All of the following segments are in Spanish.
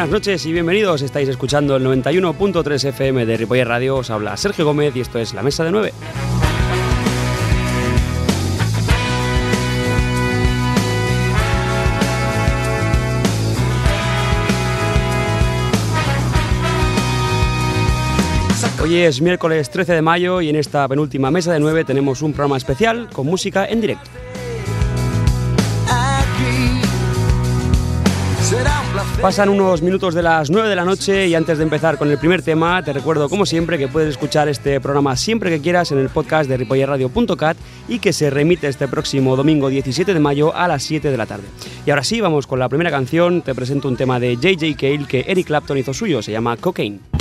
buenas noches y bienvenidos. Estáis escuchando el 91.3 FM de Ripoller Radio. Os habla Sergio Gómez y esto es La Mesa de 9. Hoy es miércoles 13 de mayo y en esta penúltima mesa de 9 tenemos un programa especial con música en directo. Pasan unos minutos de las 9 de la noche y antes de empezar con el primer tema, te recuerdo como siempre que puedes escuchar este programa siempre que quieras en el podcast de ripollerradio.cat y que se remite este próximo domingo 17 de mayo a las 7 de la tarde. Y ahora sí, vamos con la primera canción, te presento un tema de JJ Cale que Eric Clapton hizo suyo, se llama Cocaine.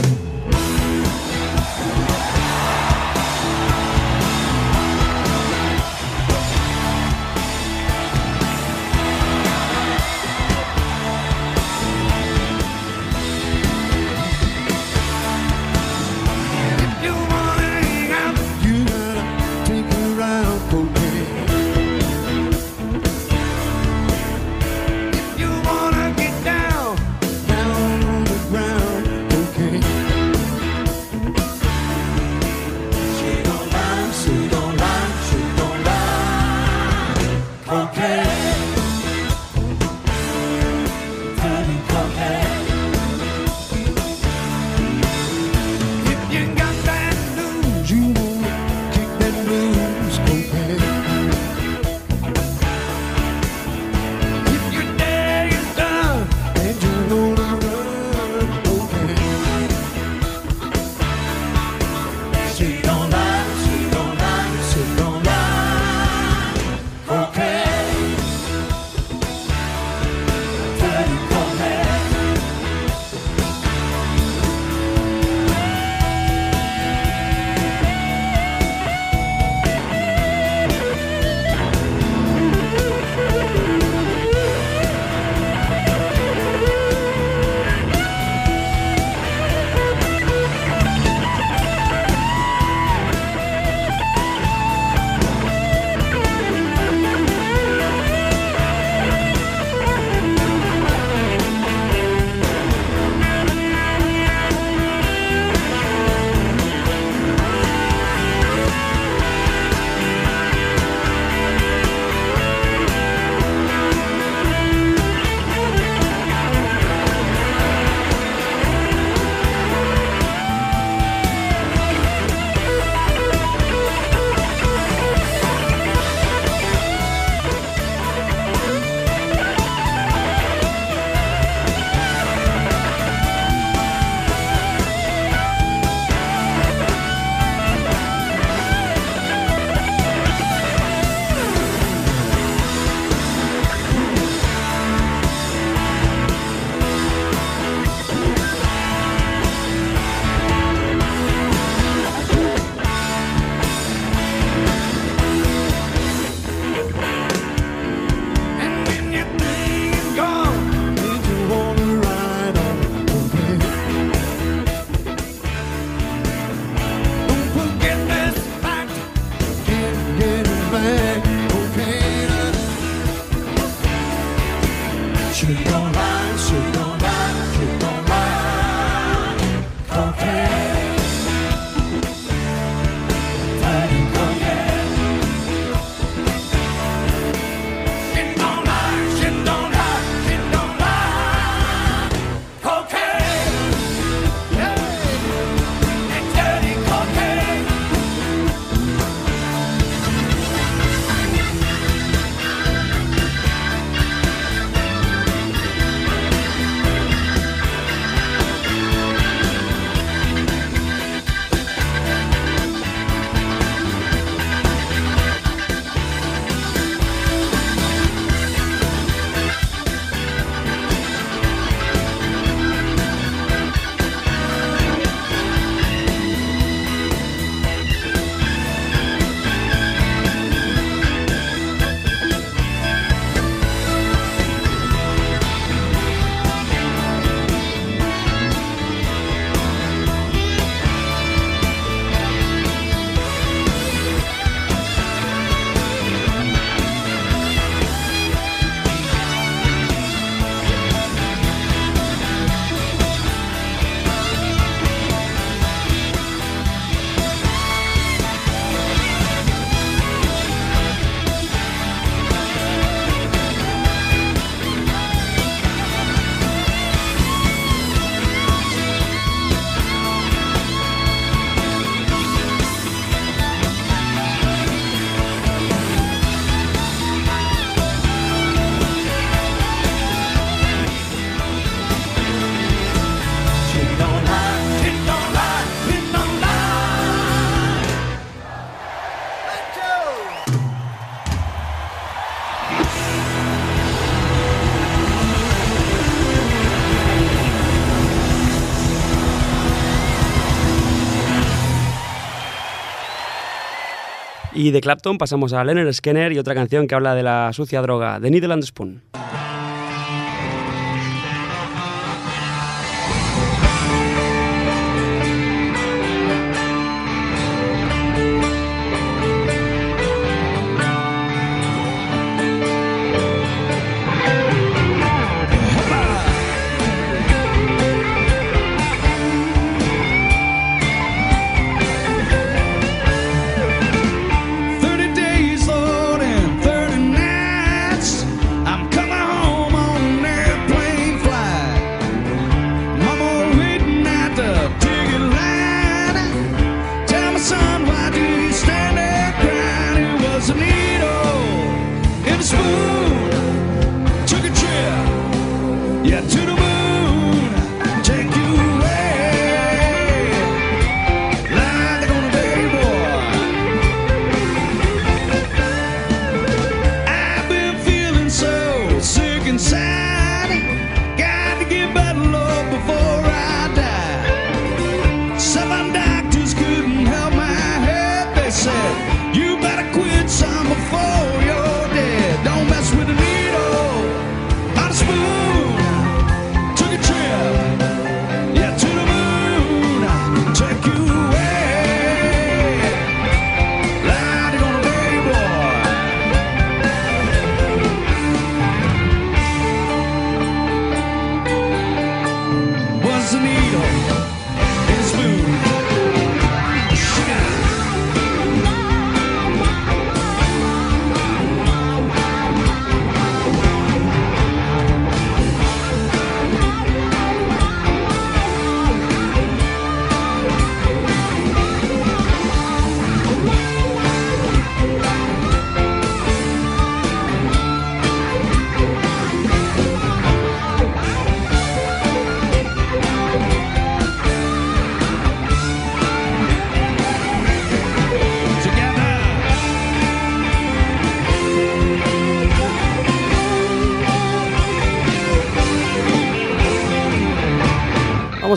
Y de Clapton pasamos a Leonard Skinner y otra canción que habla de la sucia droga, The Needle and Spoon.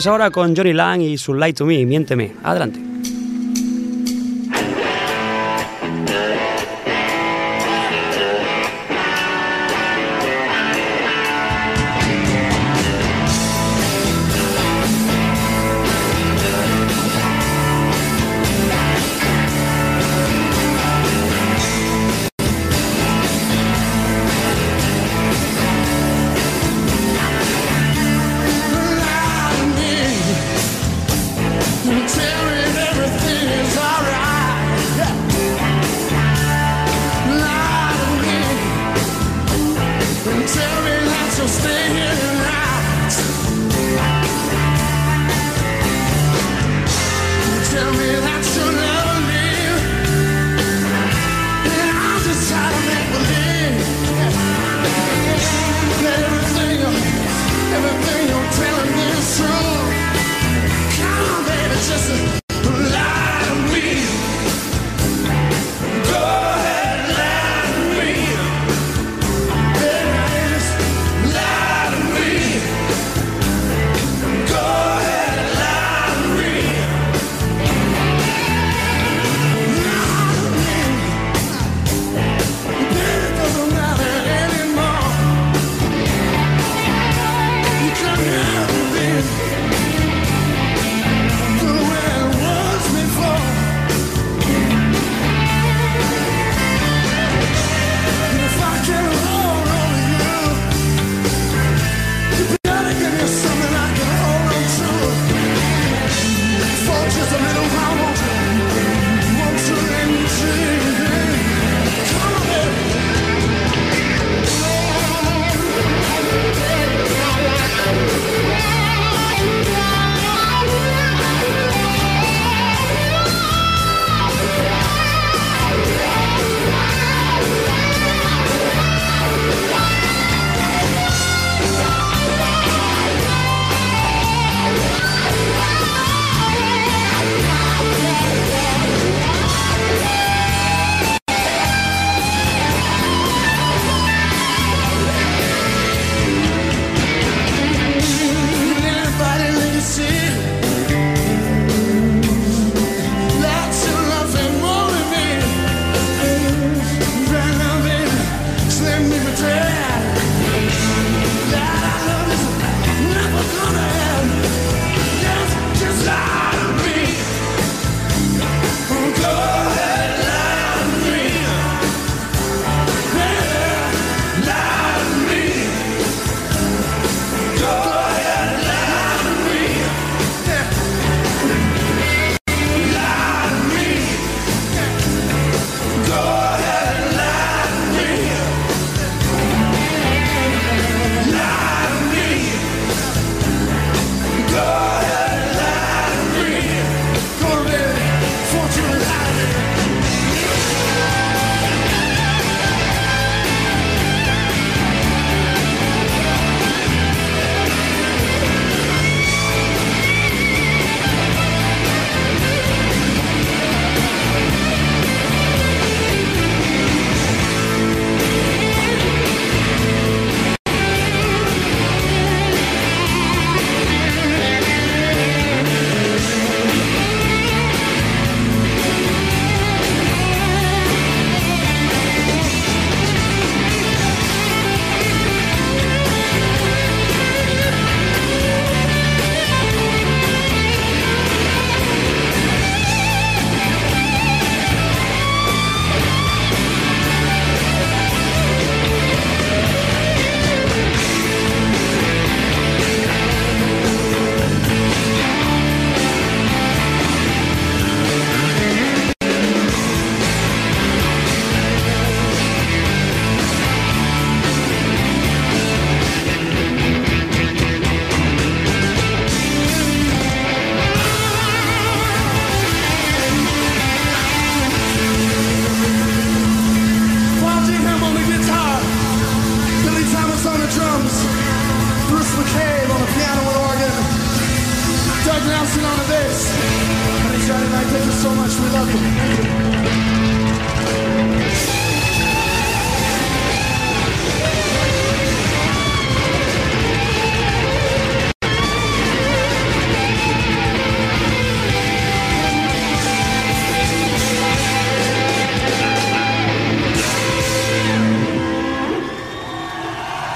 Ahora con Johnny Lang y su Light to Me, Miénteme. Adelante.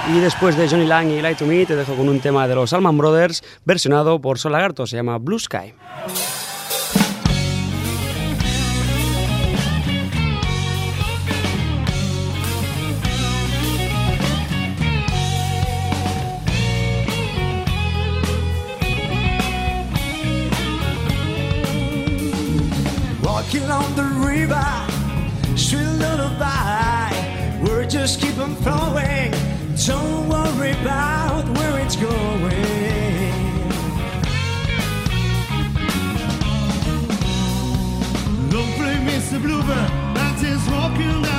Y después de Johnny Lang y Light to Me, te dejo con un tema de los Alman Brothers versionado por Sol Lagarto, se llama Blue Sky. Walking on the river, sweet lullaby. We're just keep on flowing. Don't worry about where it's going. Don't play Mr. Bluebird, that is walking down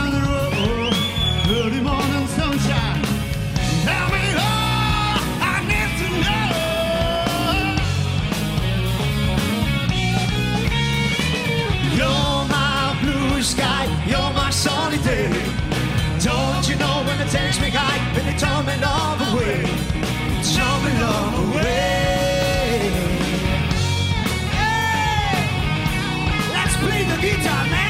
never takes me high, but it tore me love away. It tore my love away. Hey! Let's play the guitar, man!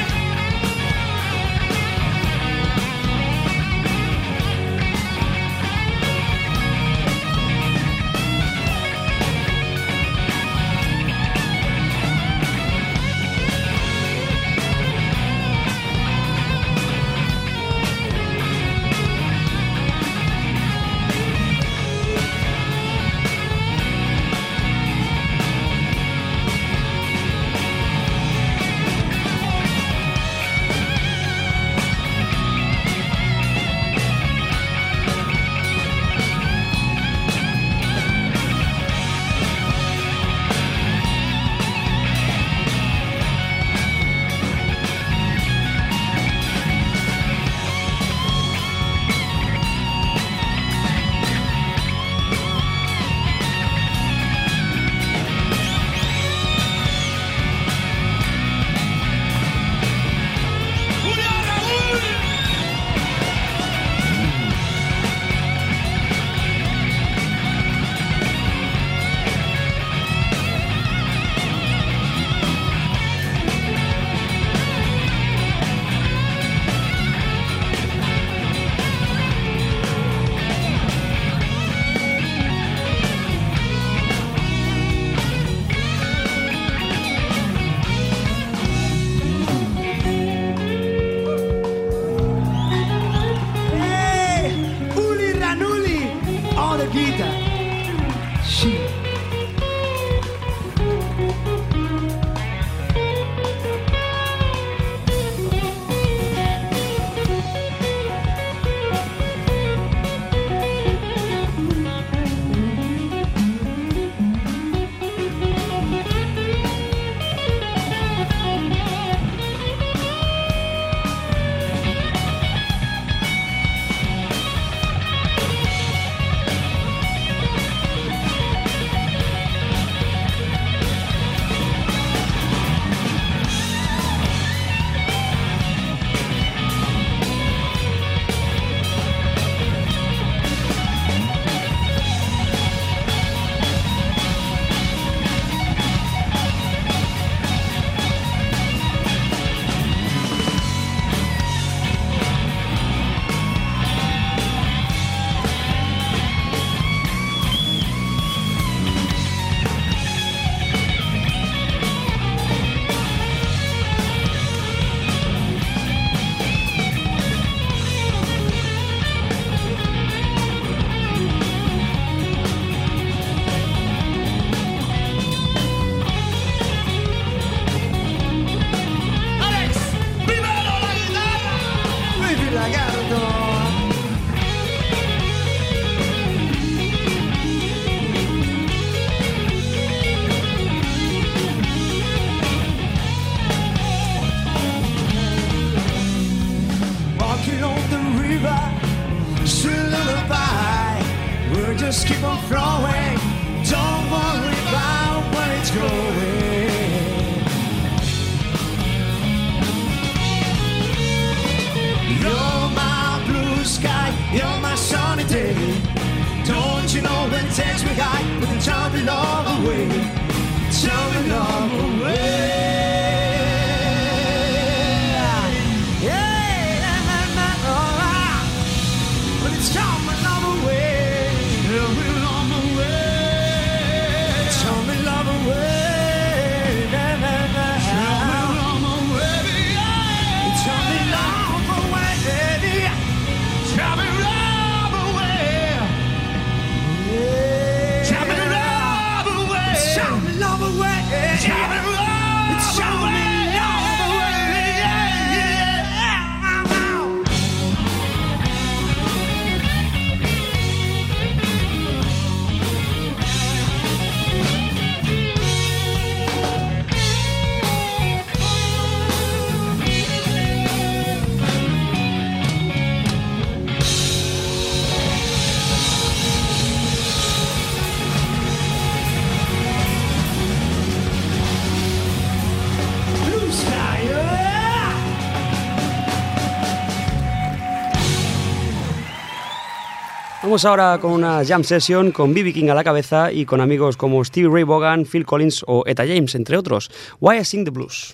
Vamos ahora con una jam session con B.B. King a la cabeza y con amigos como Stevie Ray Vaughan, Phil Collins o Etta James, entre otros. Why I Sing the Blues.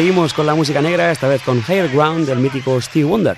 Seguimos con la música negra, esta vez con Higher Ground del mítico Steve Wonder.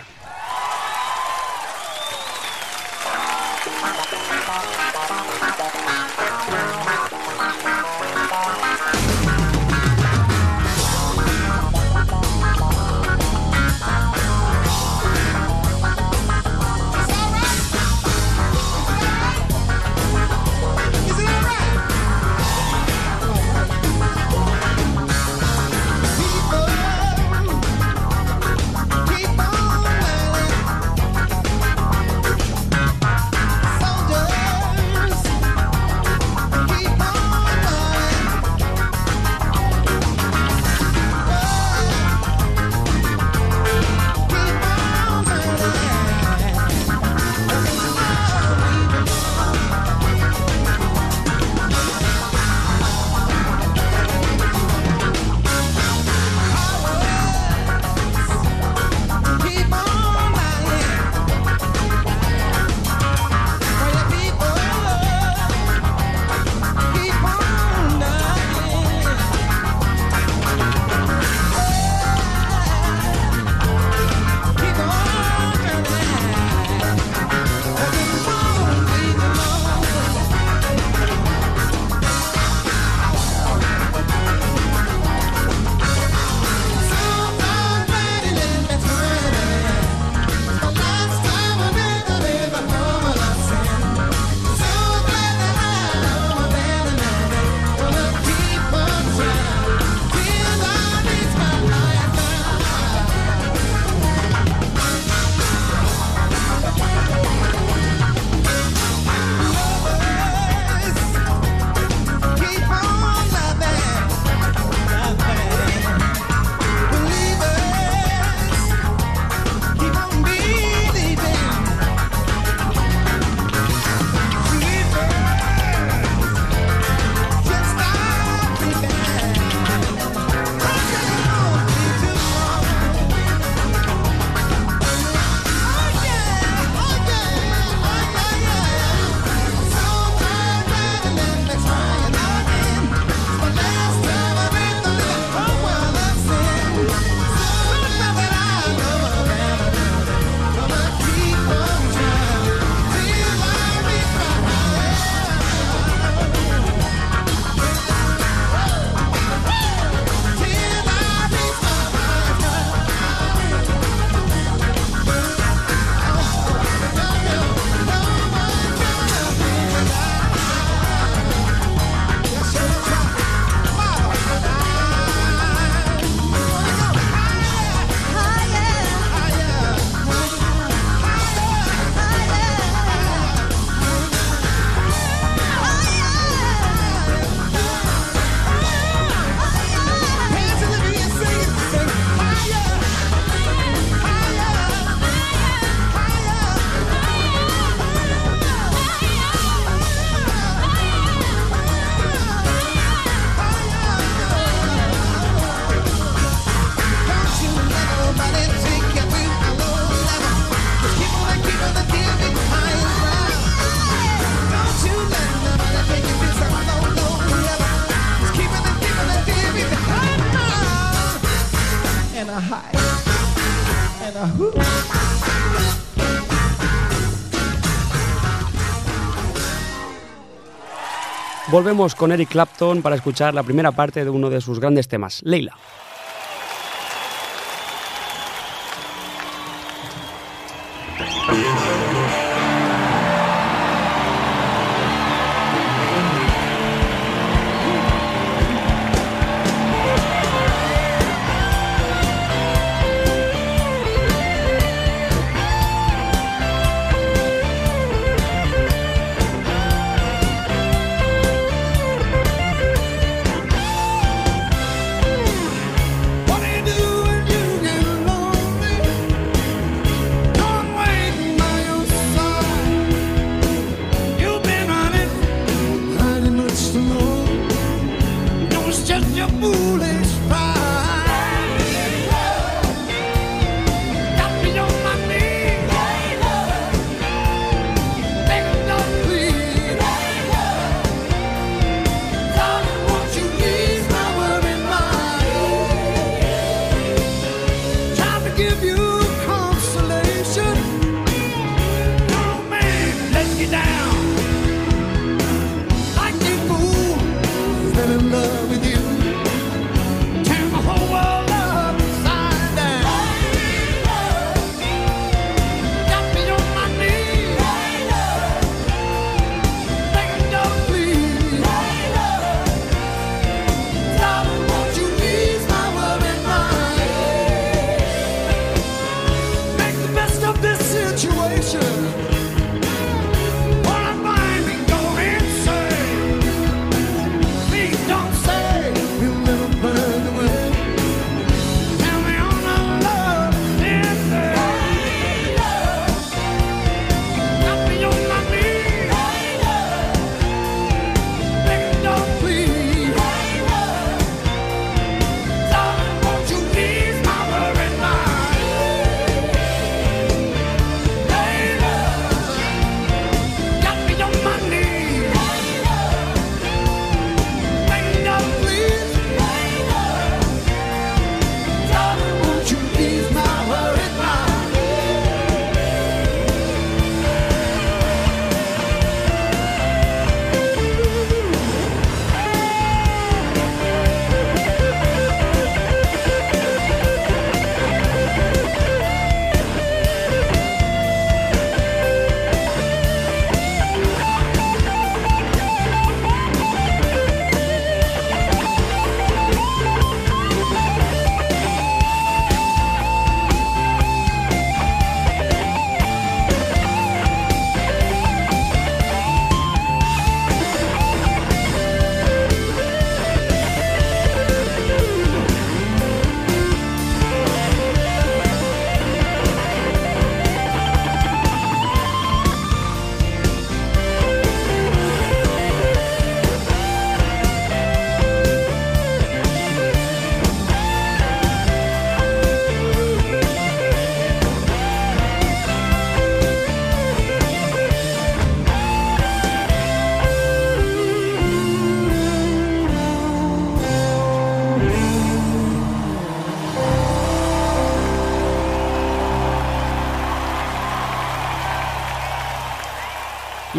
Volvemos con Eric Clapton para escuchar la primera parte de uno de sus grandes temas, Leila.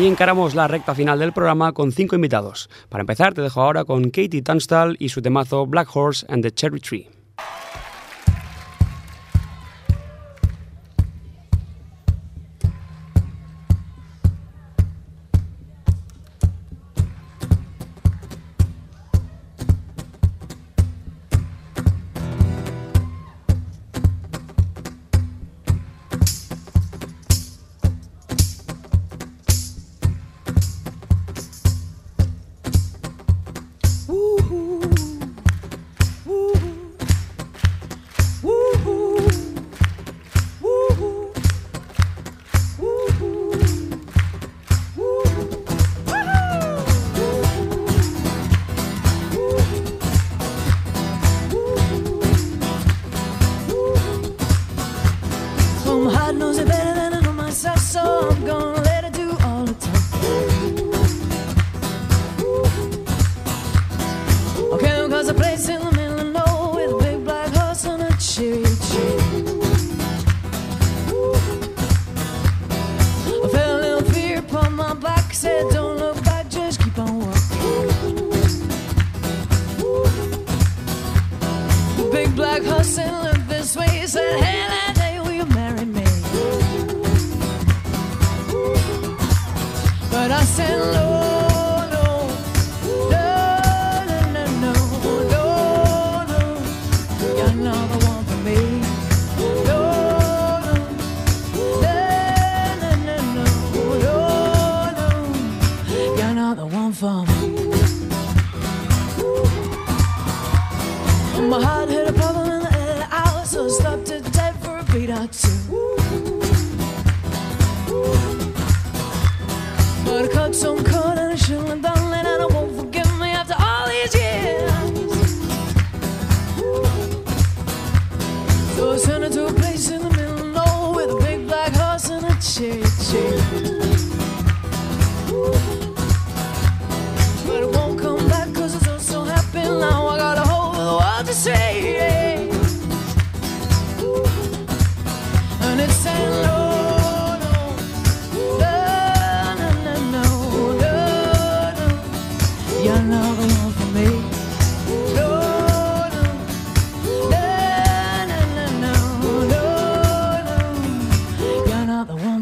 Encaramos la recta final del programa con cinco invitados. Para empezar, te dejo ahora con Katie Tunstall y su temazo Black Horse and the Cherry Tree.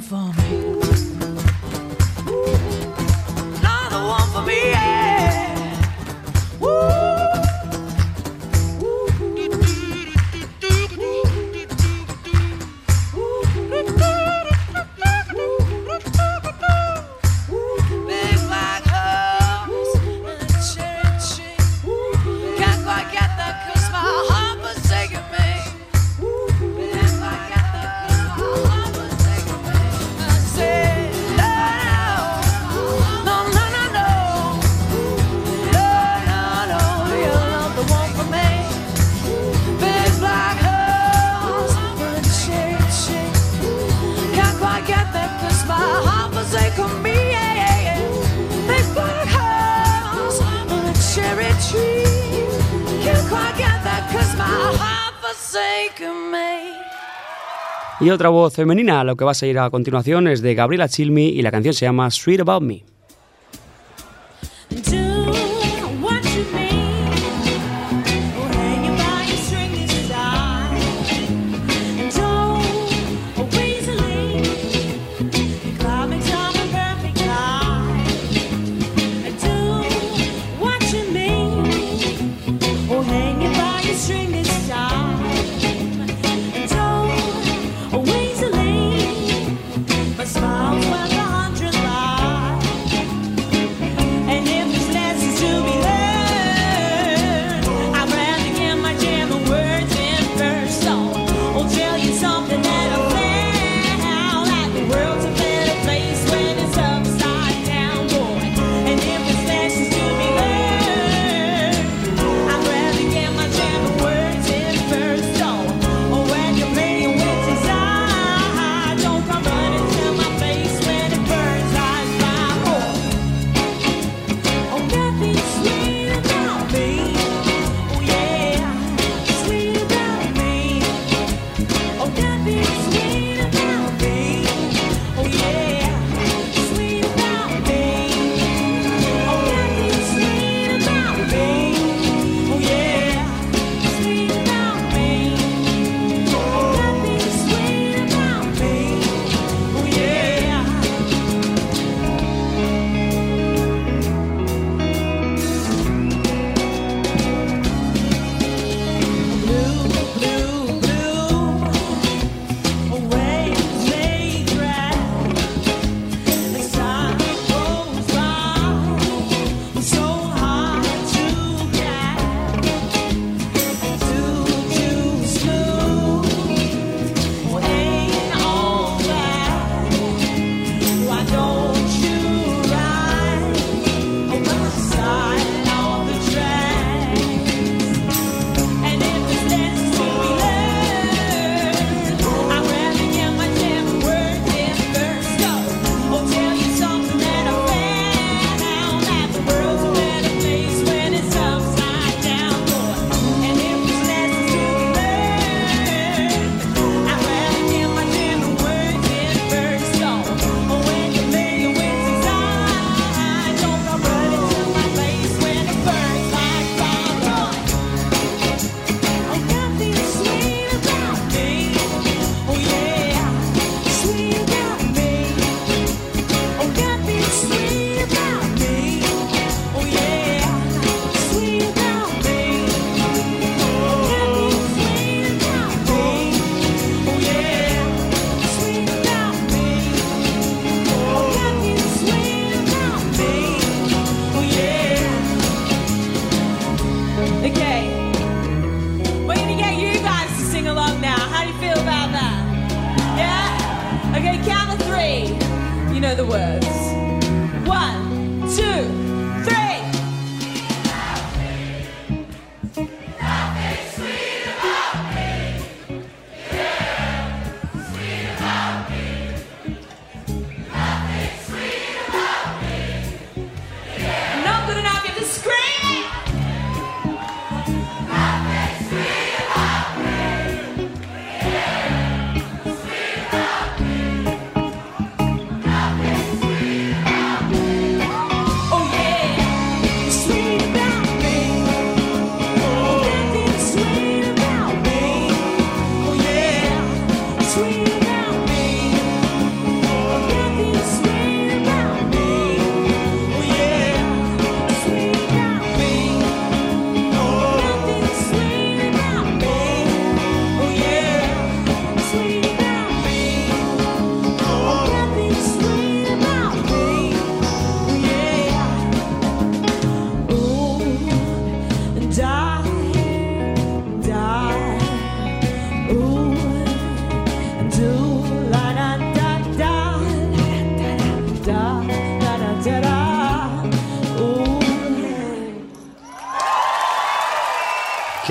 for me. Otra voz femenina, lo que vas a ir a continuación es de Gabriela Chilmi y la canción se llama Sweet About Me.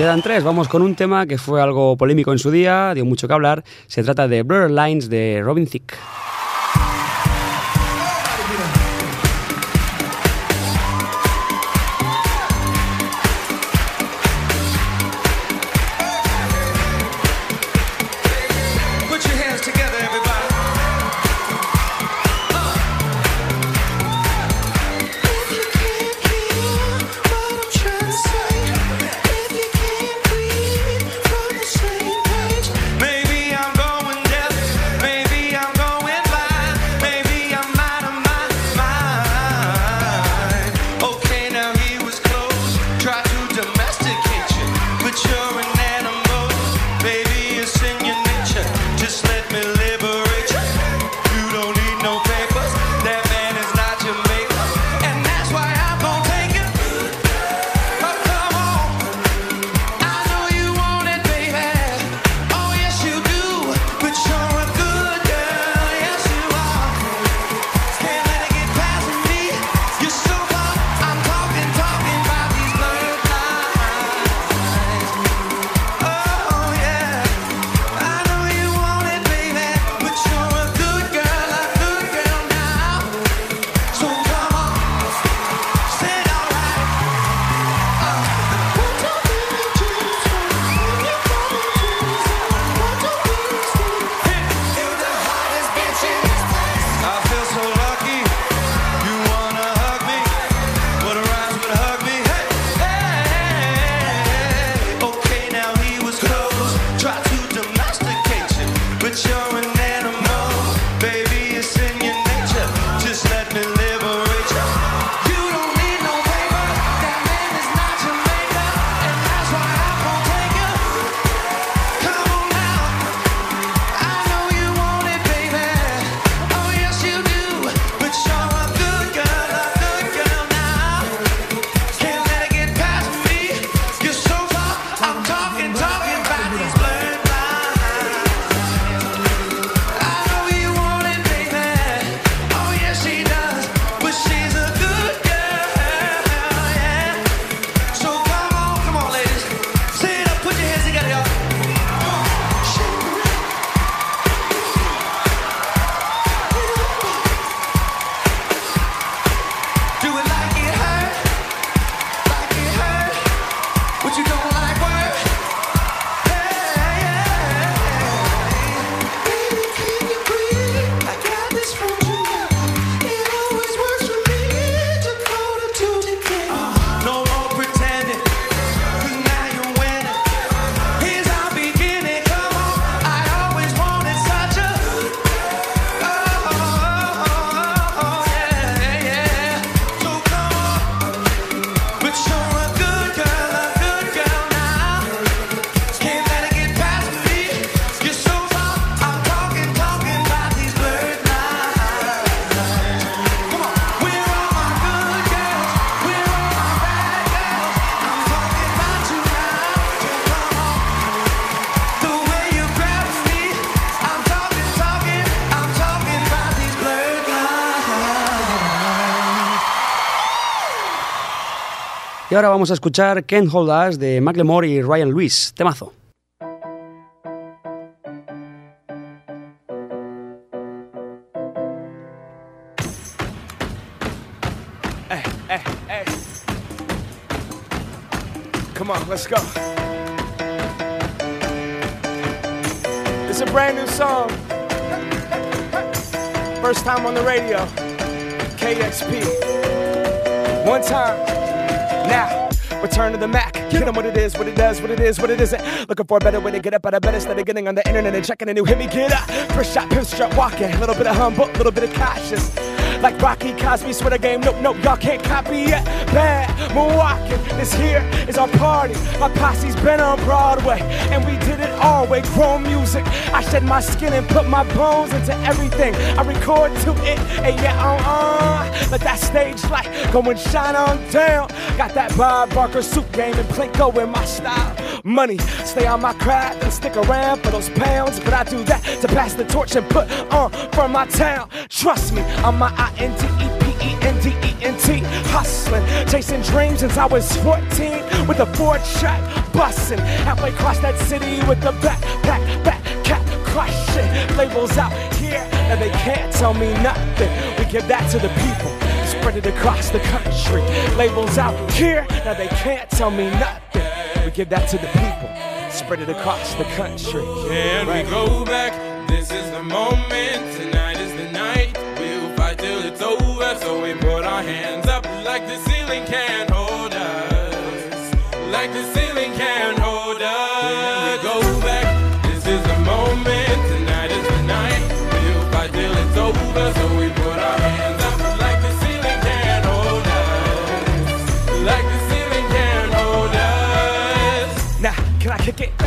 Quedan tres, vamos con un tema que fue algo polémico en su día, dio mucho que hablar. Se trata de Blur Lines de Robin Thicke. Y ahora vamos a escuchar Can't Hold Us de Macklemore y Ryan Lewis. Temazo. Come on, let's go. It's a brand new song. First time on the radio. KXP. One time. Now. Return to the Mac. Get Get 'em what it is, what it does, what it is, what it isn't. Looking for a better way to get up out of bed instead of getting on the internet and checking a new hit me get up. First shot, pimp strut walking. A little bit of humble, a little bit of cautious. Like Rocky Cosby, swear the game. Nope, nope, y'all can't copy yet. Bad Milwaukee, this here is our party. My posse's been on Broadway, and we did it all way. Chrome music. I shed my skin and put my bones into everything. I record to it, and yeah, uh uh. Let that stage light go and shine on down. Got that Bob Barker suit game and Plinko in my style. Money, stay on my craft and stick around for those pounds. But I do that to pass the torch and put on for my town. Trust me, I'm my I N T E P E E-N-D-E-N-T, hustling, chasing dreams since I was 14 with a Ford track busting. Halfway across that city with the backpack, back cat crushing. Labels out here, and they can't tell me nothing. We give that to the people, spread it across the country. Labels out here, now they can't tell me nothing. We give that to the people, spread it across the country. Can we go back? This is the moment. So we put our hands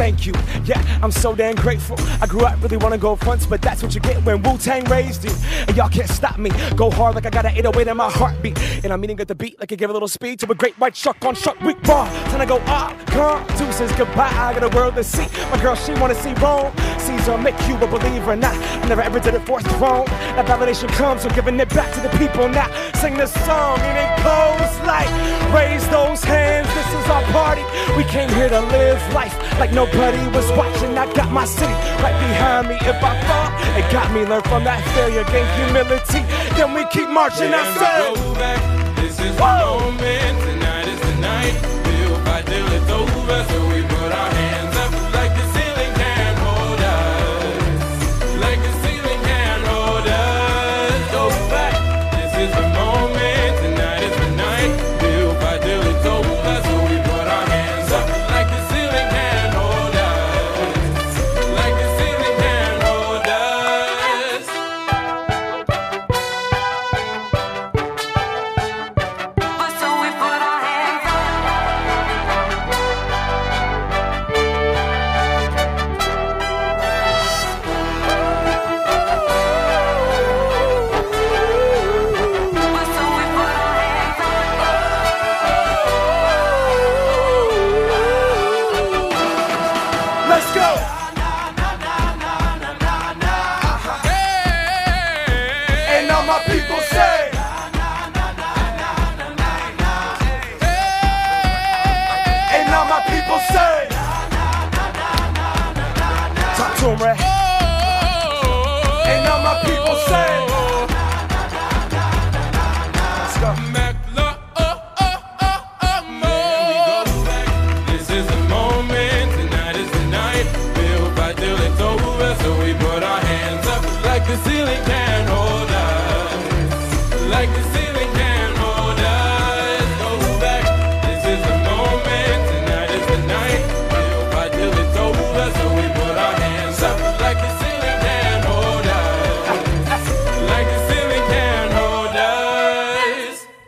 Thank you. Yeah, I'm so damn grateful. I grew up really wanna go fronts, but that's what you get when Wu Tang raised you. And y'all can't stop me. Go hard like I got an 808 in my heartbeat. And I'm eating at the beat like I give a little speed to a great white shark on shark week bar. Time to go ah, come, says goodbye. I got a world to see. My girl, she wanna see Rome. Caesar make you a believer. Nah, I never ever did it for throne. That validation comes from giving it back to the people. Now, sing this song and it goes like, raise those hands. This is our party. We came here to live life like nobody was watching. I got my city right behind me. If I fall, it got me. Learn from that failure, gain humility. Then we keep marching. I Can we said. go back? This is the moment. Tonight is the night. We'll fight till it's over. So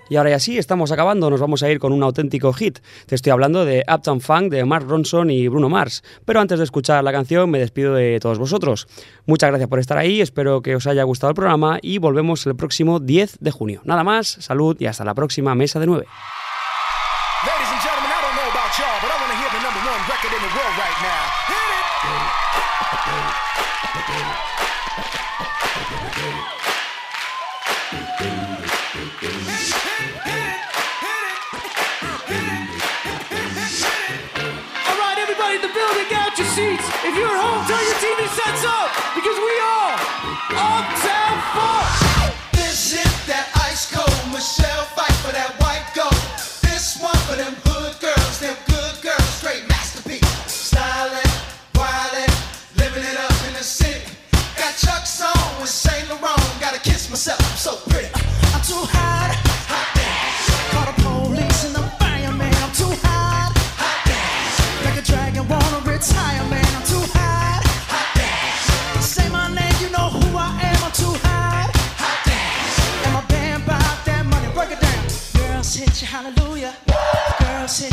Y ahora ya sí, estamos acabando, nos vamos a ir con un auténtico hit. Te estoy hablando de Uptown Funk de Mark Ronson y Bruno Mars. Pero antes de escuchar la canción, me despido de todos vosotros. Muchas gracias por estar ahí, espero que os haya gustado el programa y volvemos el próximo 10 de junio. Nada más, salud y hasta la próxima mesa de 9.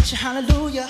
hallelujah.